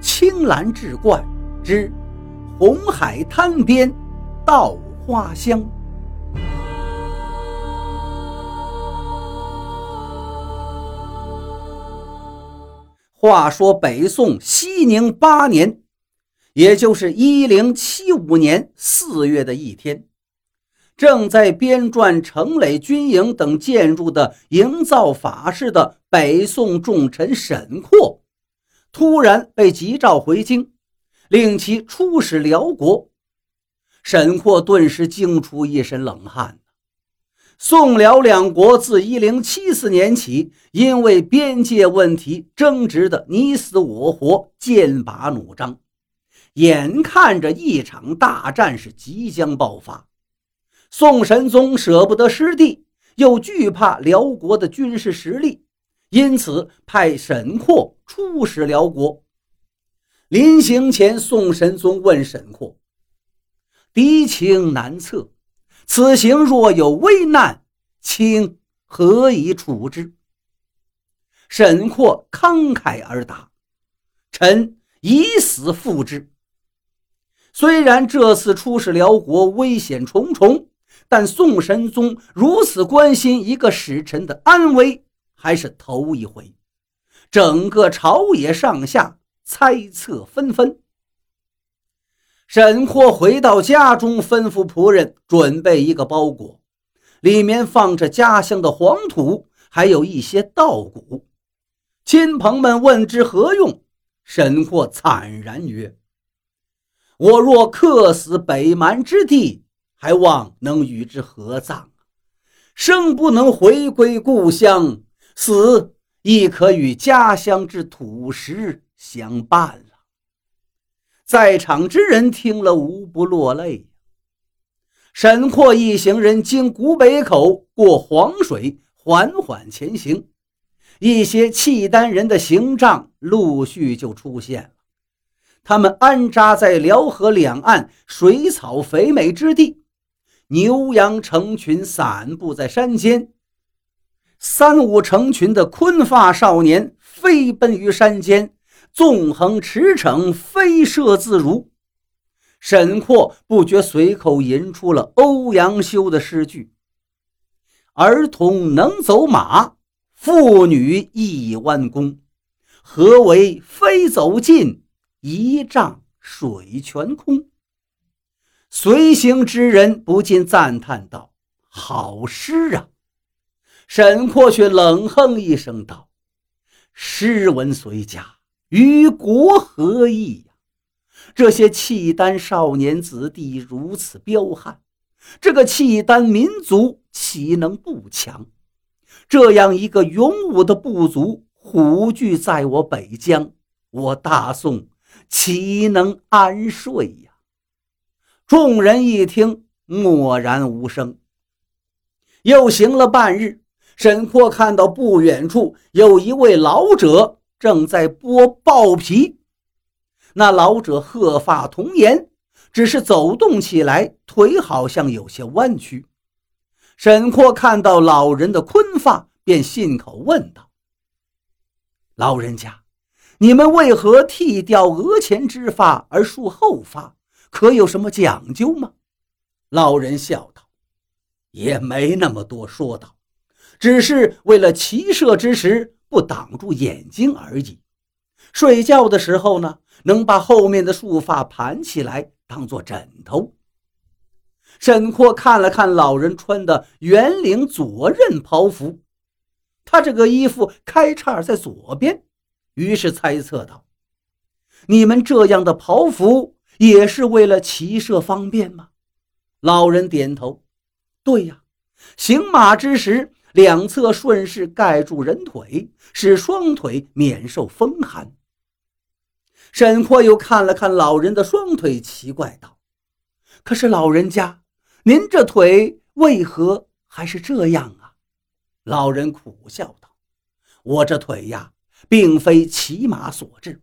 青蓝志怪之红海滩边稻花香。话说北宋熙宁八年，也就是一零七五年四月的一天，正在编撰城垒军营等建筑的营造法式的北宋重臣沈括，突然被急召回京，令其出使辽国。沈括顿时惊出一身冷汗。宋辽两国自一零七四年起，因为边界问题争执的你死我活，剑拔弩张，眼看着一场大战是即将爆发。宋神宗舍不得失地，又惧怕辽国的军事实力，因此派沈括出使辽国。临行前，宋神宗问沈括：“敌情难测。”此行若有危难，卿何以处之？沈括慷慨而答：“臣以死赴之。”虽然这次出使辽国危险重重，但宋神宗如此关心一个使臣的安危，还是头一回。整个朝野上下猜测纷纷。沈括回到家中，吩咐仆人准备一个包裹，里面放着家乡的黄土，还有一些稻谷。亲朋们问之何用，沈括惨然曰：“我若客死北蛮之地，还望能与之合葬；生不能回归故乡，死亦可与家乡之土石相伴了。”在场之人听了，无不落泪。沈括一行人经古北口，过黄水，缓缓前行。一些契丹人的行帐陆续就出现了。他们安扎在辽河两岸水草肥美之地，牛羊成群散布在山间，三五成群的昆发少年飞奔于山间。纵横驰骋，飞射自如。沈括不觉随口吟出了欧阳修的诗句：“儿童能走马，妇女亦弯弓。何为飞走尽，一丈水全空。”随行之人不禁赞叹道：“好诗啊！”沈括却冷哼一声道：“诗文虽佳。”与国何异呀？这些契丹少年子弟如此彪悍，这个契丹民族岂能不强？这样一个勇武的部族虎踞在我北疆，我大宋岂能安睡呀？众人一听，默然无声。又行了半日，沈括看到不远处有一位老者。正在剥豹皮，那老者鹤发童颜，只是走动起来腿好像有些弯曲。沈括看到老人的坤发，便信口问道：“老人家，你们为何剃掉额前之发而束后发？可有什么讲究吗？”老人笑道：“也没那么多说道，只是为了骑射之时。”不挡住眼睛而已。睡觉的时候呢，能把后面的束发盘起来当做枕头。沈括看了看老人穿的圆领左衽袍服，他这个衣服开叉在左边，于是猜测道：“你们这样的袍服也是为了骑射方便吗？”老人点头：“对呀，行马之时。”两侧顺势盖住人腿，使双腿免受风寒。沈括又看了看老人的双腿，奇怪道：“可是老人家，您这腿为何还是这样啊？”老人苦笑道：“我这腿呀，并非骑马所致，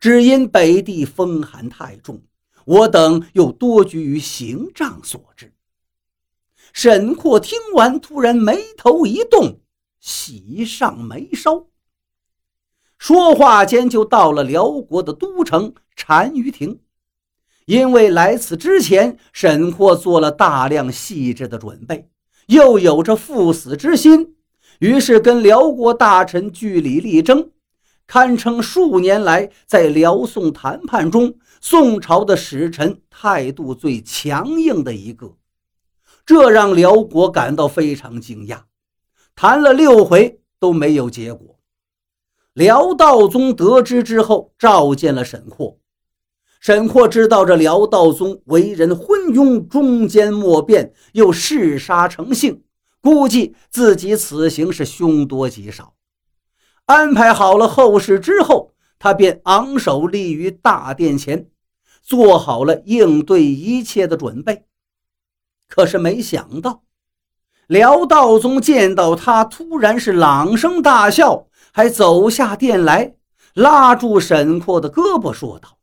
只因北地风寒太重，我等又多居于行帐所致。”沈括听完，突然眉头一动，喜上眉梢。说话间就到了辽国的都城单于庭。因为来此之前，沈括做了大量细致的准备，又有着赴死之心，于是跟辽国大臣据理力争，堪称数年来在辽宋谈判中，宋朝的使臣态度最强硬的一个。这让辽国感到非常惊讶，谈了六回都没有结果。辽道宗得知之后，召见了沈括。沈括知道这辽道宗为人昏庸、忠奸莫辨，又嗜杀成性，估计自己此行是凶多吉少。安排好了后事之后，他便昂首立于大殿前，做好了应对一切的准备。可是没想到，辽道宗见到他，突然是朗声大笑，还走下殿来，拉住沈括的胳膊，说道。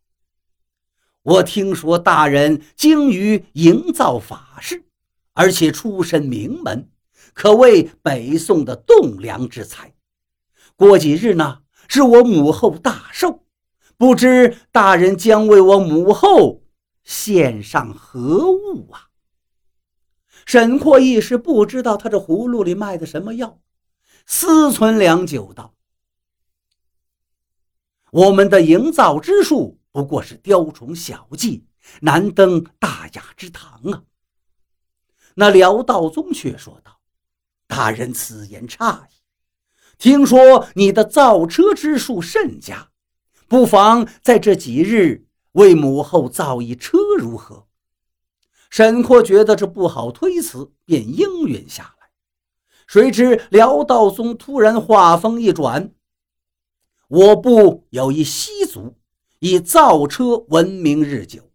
我听说大人精于营造法事，而且出身名门，可谓北宋的栋梁之才。过几日呢，是我母后大寿，不知大人将为我母后献上何物啊？沈括一时不知道他这葫芦里卖的什么药，思忖良久，道：“我们的营造之术。”不过是雕虫小技，难登大雅之堂啊！那辽道宗却说道：“大人此言差矣。听说你的造车之术甚佳，不妨在这几日为母后造一车如何？”沈括觉得这不好推辞，便应允下来。谁知辽道宗突然话锋一转：“我部有一西族。”以造车闻名日久，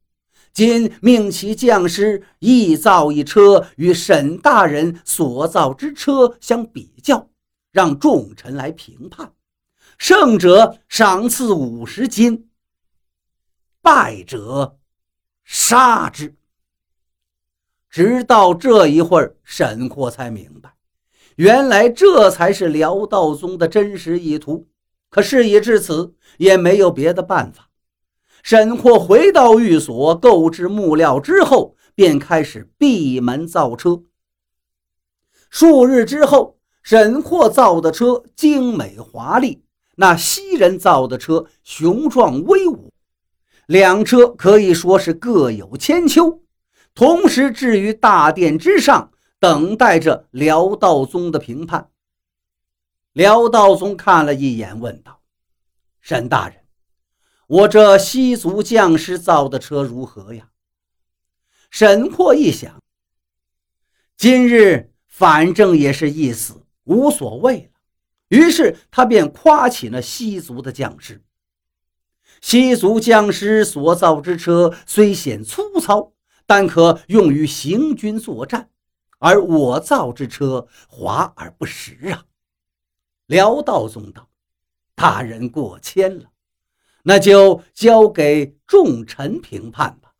今命其将士亦造一车，与沈大人所造之车相比较，让众臣来评判，胜者赏赐五十金，败者杀之。直到这一会儿，沈括才明白，原来这才是辽道宗的真实意图。可事已至此，也没有别的办法。沈括回到寓所，购置木料之后，便开始闭门造车。数日之后，沈括造的车精美华丽，那西人造的车雄壮威武，两车可以说是各有千秋，同时置于大殿之上，等待着辽道宗的评判。辽道宗看了一眼，问道：“沈大人。”我这西族将士造的车如何呀？沈括一想，今日反正也是一死，无所谓了。于是他便夸起那西族的将士。西族将士所造之车虽显粗糙，但可用于行军作战，而我造之车华而不实啊！辽道宗道：“大人过谦了。”那就交给众臣评判吧。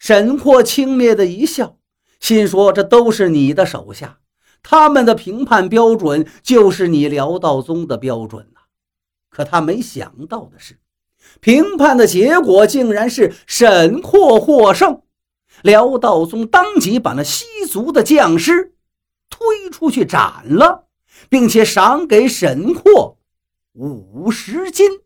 沈括轻蔑的一笑，心说：“这都是你的手下，他们的评判标准就是你辽道宗的标准呐。”可他没想到的是，评判的结果竟然是沈括获胜。辽道宗当即把那西族的将士推出去斩了，并且赏给沈括五十金。